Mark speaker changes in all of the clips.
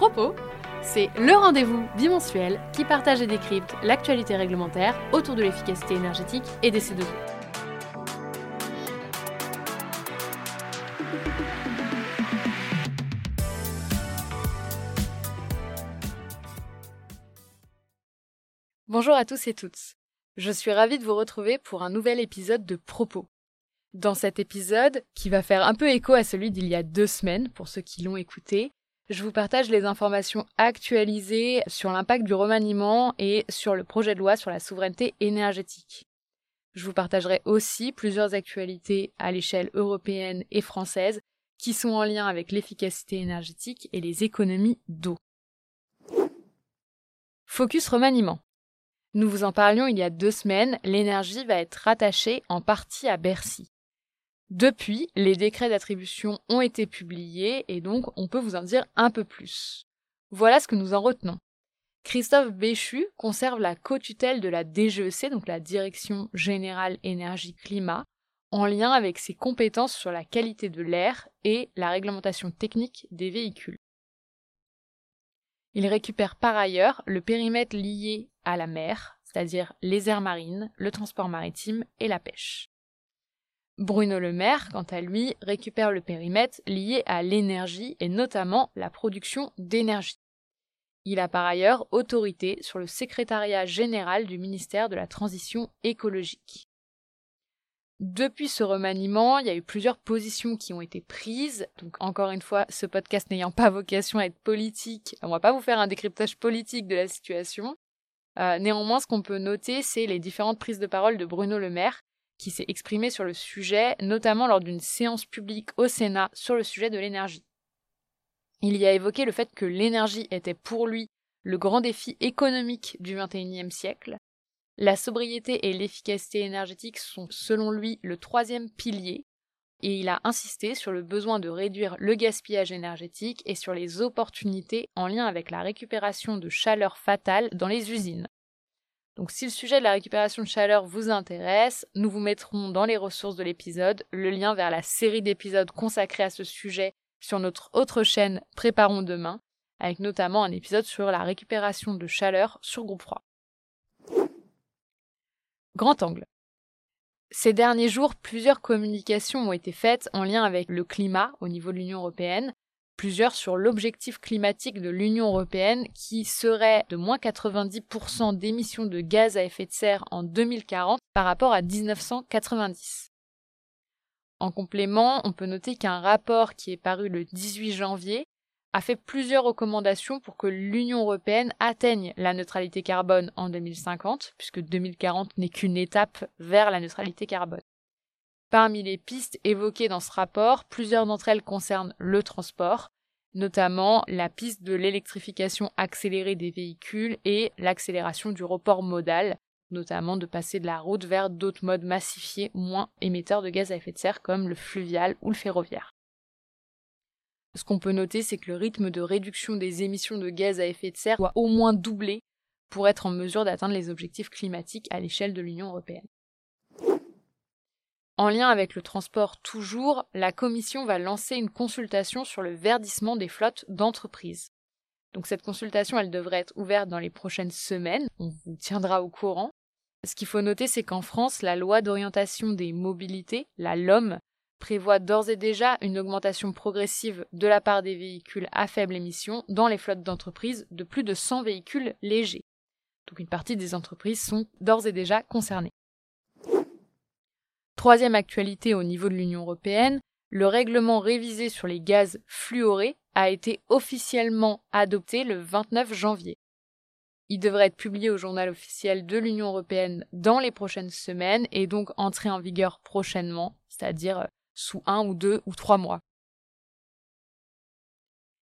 Speaker 1: Propos, c'est le rendez-vous bimensuel qui partage et décrypte l'actualité réglementaire autour de l'efficacité énergétique et des C2E. Bonjour à tous et toutes. Je suis ravie de vous retrouver pour un nouvel épisode de Propos. Dans cet épisode, qui va faire un peu écho à celui d'il y a deux semaines pour ceux qui l'ont écouté, je vous partage les informations actualisées sur l'impact du remaniement et sur le projet de loi sur la souveraineté énergétique. Je vous partagerai aussi plusieurs actualités à l'échelle européenne et française qui sont en lien avec l'efficacité énergétique et les économies d'eau. Focus remaniement. Nous vous en parlions il y a deux semaines, l'énergie va être rattachée en partie à Bercy. Depuis, les décrets d'attribution ont été publiés et donc on peut vous en dire un peu plus. Voilà ce que nous en retenons. Christophe Béchu conserve la co-tutelle de la DGEC, donc la Direction Générale Énergie Climat, en lien avec ses compétences sur la qualité de l'air et la réglementation technique des véhicules. Il récupère par ailleurs le périmètre lié à la mer, c'est-à-dire les aires marines, le transport maritime et la pêche. Bruno Le Maire, quant à lui, récupère le périmètre lié à l'énergie et notamment la production d'énergie. Il a par ailleurs autorité sur le secrétariat général du ministère de la Transition écologique. Depuis ce remaniement, il y a eu plusieurs positions qui ont été prises. Donc encore une fois, ce podcast n'ayant pas vocation à être politique, on va pas vous faire un décryptage politique de la situation. Euh, néanmoins, ce qu'on peut noter, c'est les différentes prises de parole de Bruno Le Maire, qui s'est exprimé sur le sujet, notamment lors d'une séance publique au Sénat sur le sujet de l'énergie. Il y a évoqué le fait que l'énergie était pour lui le grand défi économique du XXIe siècle. La sobriété et l'efficacité énergétique sont selon lui le troisième pilier, et il a insisté sur le besoin de réduire le gaspillage énergétique et sur les opportunités en lien avec la récupération de chaleur fatale dans les usines. Donc si le sujet de la récupération de chaleur vous intéresse, nous vous mettrons dans les ressources de l'épisode le lien vers la série d'épisodes consacrés à ce sujet sur notre autre chaîne Préparons demain, avec notamment un épisode sur la récupération de chaleur sur groupe froid. Grand angle. Ces derniers jours, plusieurs communications ont été faites en lien avec le climat au niveau de l'Union européenne, plusieurs sur l'objectif climatique de l'Union européenne qui serait de moins 90% d'émissions de gaz à effet de serre en 2040 par rapport à 1990. En complément, on peut noter qu'un rapport qui est paru le 18 janvier a fait plusieurs recommandations pour que l'Union européenne atteigne la neutralité carbone en 2050, puisque 2040 n'est qu'une étape vers la neutralité carbone. Parmi les pistes évoquées dans ce rapport, plusieurs d'entre elles concernent le transport, notamment la piste de l'électrification accélérée des véhicules et l'accélération du report modal, notamment de passer de la route vers d'autres modes massifiés moins émetteurs de gaz à effet de serre comme le fluvial ou le ferroviaire. Ce qu'on peut noter, c'est que le rythme de réduction des émissions de gaz à effet de serre doit au moins doubler pour être en mesure d'atteindre les objectifs climatiques à l'échelle de l'Union européenne. En lien avec le transport toujours, la Commission va lancer une consultation sur le verdissement des flottes d'entreprises. Donc cette consultation, devrait être ouverte dans les prochaines semaines, on vous tiendra au courant. Ce qu'il faut noter, c'est qu'en France, la loi d'orientation des mobilités, la LOM, prévoit d'ores et déjà une augmentation progressive de la part des véhicules à faible émission dans les flottes d'entreprises de plus de 100 véhicules légers. Donc une partie des entreprises sont d'ores et déjà concernées. Troisième actualité au niveau de l'Union européenne, le règlement révisé sur les gaz fluorés a été officiellement adopté le 29 janvier. Il devrait être publié au journal officiel de l'Union européenne dans les prochaines semaines et donc entrer en vigueur prochainement, c'est-à-dire sous un ou deux ou trois mois.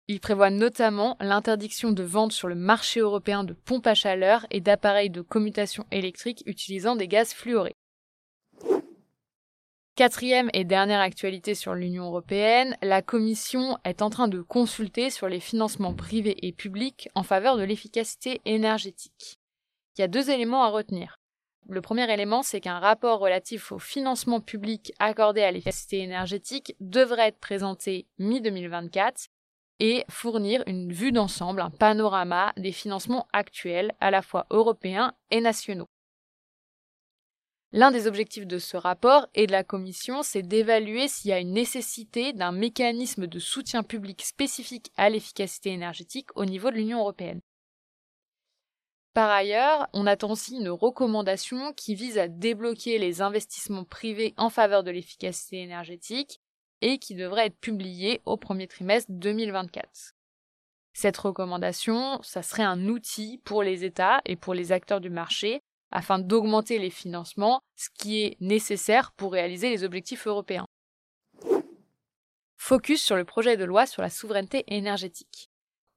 Speaker 1: Il prévoit notamment l'interdiction de vente sur le marché européen de pompes à chaleur et d'appareils de commutation électrique utilisant des gaz fluorés. Quatrième et dernière actualité sur l'Union européenne, la Commission est en train de consulter sur les financements privés et publics en faveur de l'efficacité énergétique. Il y a deux éléments à retenir. Le premier élément, c'est qu'un rapport relatif au financement public accordé à l'efficacité énergétique devrait être présenté mi-2024. et fournir une vue d'ensemble, un panorama des financements actuels, à la fois européens et nationaux. L'un des objectifs de ce rapport et de la Commission, c'est d'évaluer s'il y a une nécessité d'un mécanisme de soutien public spécifique à l'efficacité énergétique au niveau de l'Union européenne. Par ailleurs, on attend aussi une recommandation qui vise à débloquer les investissements privés en faveur de l'efficacité énergétique et qui devrait être publiée au premier trimestre 2024. Cette recommandation, ça serait un outil pour les États et pour les acteurs du marché afin d'augmenter les financements, ce qui est nécessaire pour réaliser les objectifs européens. Focus sur le projet de loi sur la souveraineté énergétique.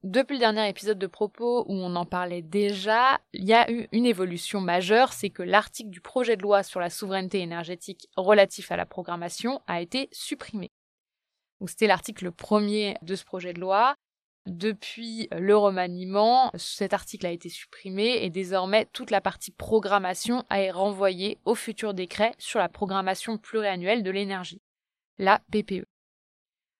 Speaker 1: Depuis le dernier épisode de propos où on en parlait déjà, il y a eu une évolution majeure, c'est que l'article du projet de loi sur la souveraineté énergétique relatif à la programmation a été supprimé. c'était l'article premier de ce projet de loi depuis le remaniement, cet article a été supprimé et désormais toute la partie programmation est renvoyée au futur décret sur la programmation pluriannuelle de l'énergie, la PPE.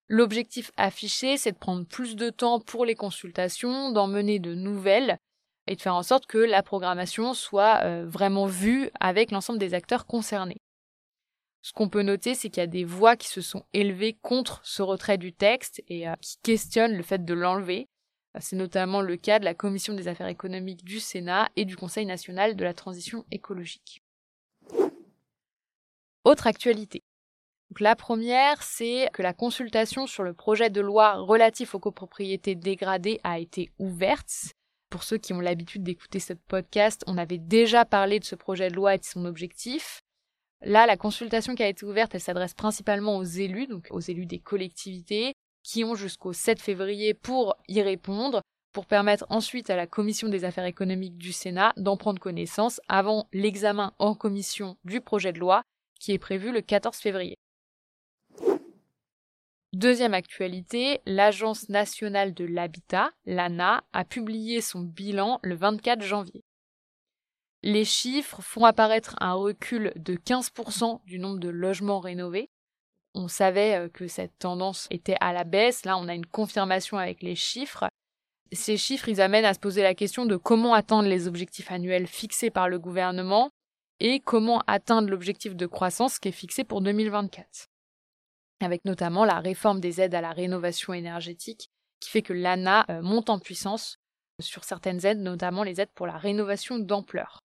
Speaker 1: L'objectif affiché, c'est de prendre plus de temps pour les consultations, d'en mener de nouvelles et de faire en sorte que la programmation soit euh, vraiment vue avec l'ensemble des acteurs concernés. Ce qu'on peut noter, c'est qu'il y a des voix qui se sont élevées contre ce retrait du texte et euh, qui questionnent le fait de l'enlever. Euh, c'est notamment le cas de la Commission des affaires économiques du Sénat et du Conseil national de la transition écologique. Autre actualité. la première, c'est que la consultation sur le projet de loi relatif aux copropriétés dégradées a été ouverte. Pour ceux qui ont l'habitude d'écouter ce podcast, on avait déjà parlé de ce projet de loi et de son objectif. Là, la consultation qui a été ouverte, elle s'adresse principalement aux élus, donc aux élus des collectivités, qui ont jusqu'au 7 février pour y répondre, pour permettre ensuite à la Commission des affaires économiques du Sénat d'en prendre connaissance avant l'examen en commission du projet de loi, qui est prévu le 14 février. Deuxième actualité, l'Agence nationale de l'habitat, l'ANA, a publié son bilan le 24 janvier. Les chiffres font apparaître un recul de 15% du nombre de logements rénovés. On savait euh, que cette tendance était à la baisse. Là, on a une confirmation avec les chiffres. Ces chiffres, ils amènent à se poser la question de comment atteindre les objectifs annuels fixés par le gouvernement et comment atteindre l'objectif de croissance qui est fixé pour 2024. Avec notamment la réforme des aides à la rénovation énergétique qui fait que l'ANA euh, monte en puissance sur certaines aides, notamment les aides pour la rénovation d'ampleur.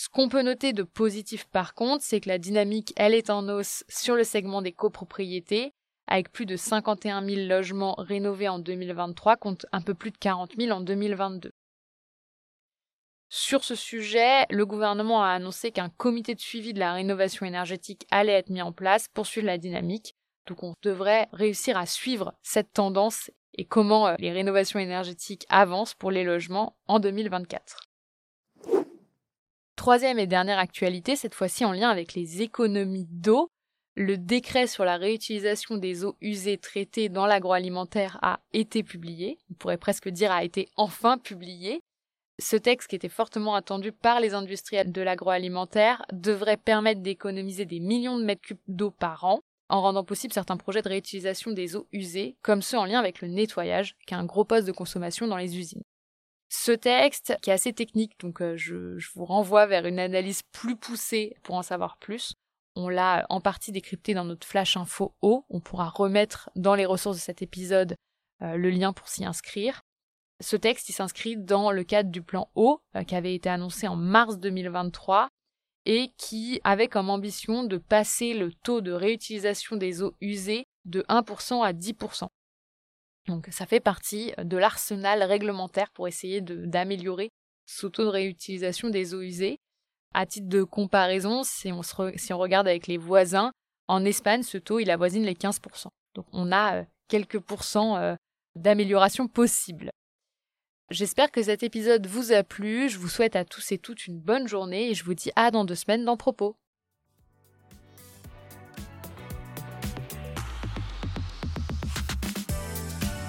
Speaker 1: Ce qu'on peut noter de positif par contre, c'est que la dynamique, elle est en hausse sur le segment des copropriétés, avec plus de 51 000 logements rénovés en 2023 contre un peu plus de 40 000 en 2022. Sur ce sujet, le gouvernement a annoncé qu'un comité de suivi de la rénovation énergétique allait être mis en place pour suivre la dynamique. Donc on devrait réussir à suivre cette tendance et comment euh, les rénovations énergétiques avancent pour les logements en 2024. Troisième et dernière actualité, cette fois-ci en lien avec les économies d'eau. Le décret sur la réutilisation des eaux usées traitées dans l'agroalimentaire a été publié. On pourrait presque dire a été enfin publié. Ce texte, qui était fortement attendu par les industriels de l'agroalimentaire, devrait permettre d'économiser des millions de mètres cubes d'eau par an, en rendant possible certains projets de réutilisation des eaux usées, comme ceux en lien avec le nettoyage, qui est un gros poste de consommation dans les usines. Ce texte, qui est assez technique, donc euh, je, vous renvoie vers une analyse plus poussée pour en savoir plus. On l'a en partie décrypté dans notre flash info haut. On pourra remettre dans les ressources de cet épisode euh, le lien pour s'y inscrire. Ce texte, s'inscrit dans le cadre du plan eau euh, qui avait été annoncé en mars 2023 et qui avait comme ambition de passer le taux de réutilisation des eaux usées de 1% à 10%. Donc ça fait partie de l'arsenal réglementaire pour essayer d'améliorer ce taux de réutilisation des eaux usées. À titre de comparaison, si on, si on regarde avec les voisins, en Espagne, ce taux, il avoisine les 15%. Donc on a euh, quelques pourcents euh, d'amélioration possible. J'espère que cet épisode vous a plu. Je vous souhaite à tous et toutes une bonne journée et je vous dis à dans deux semaines dans Propos.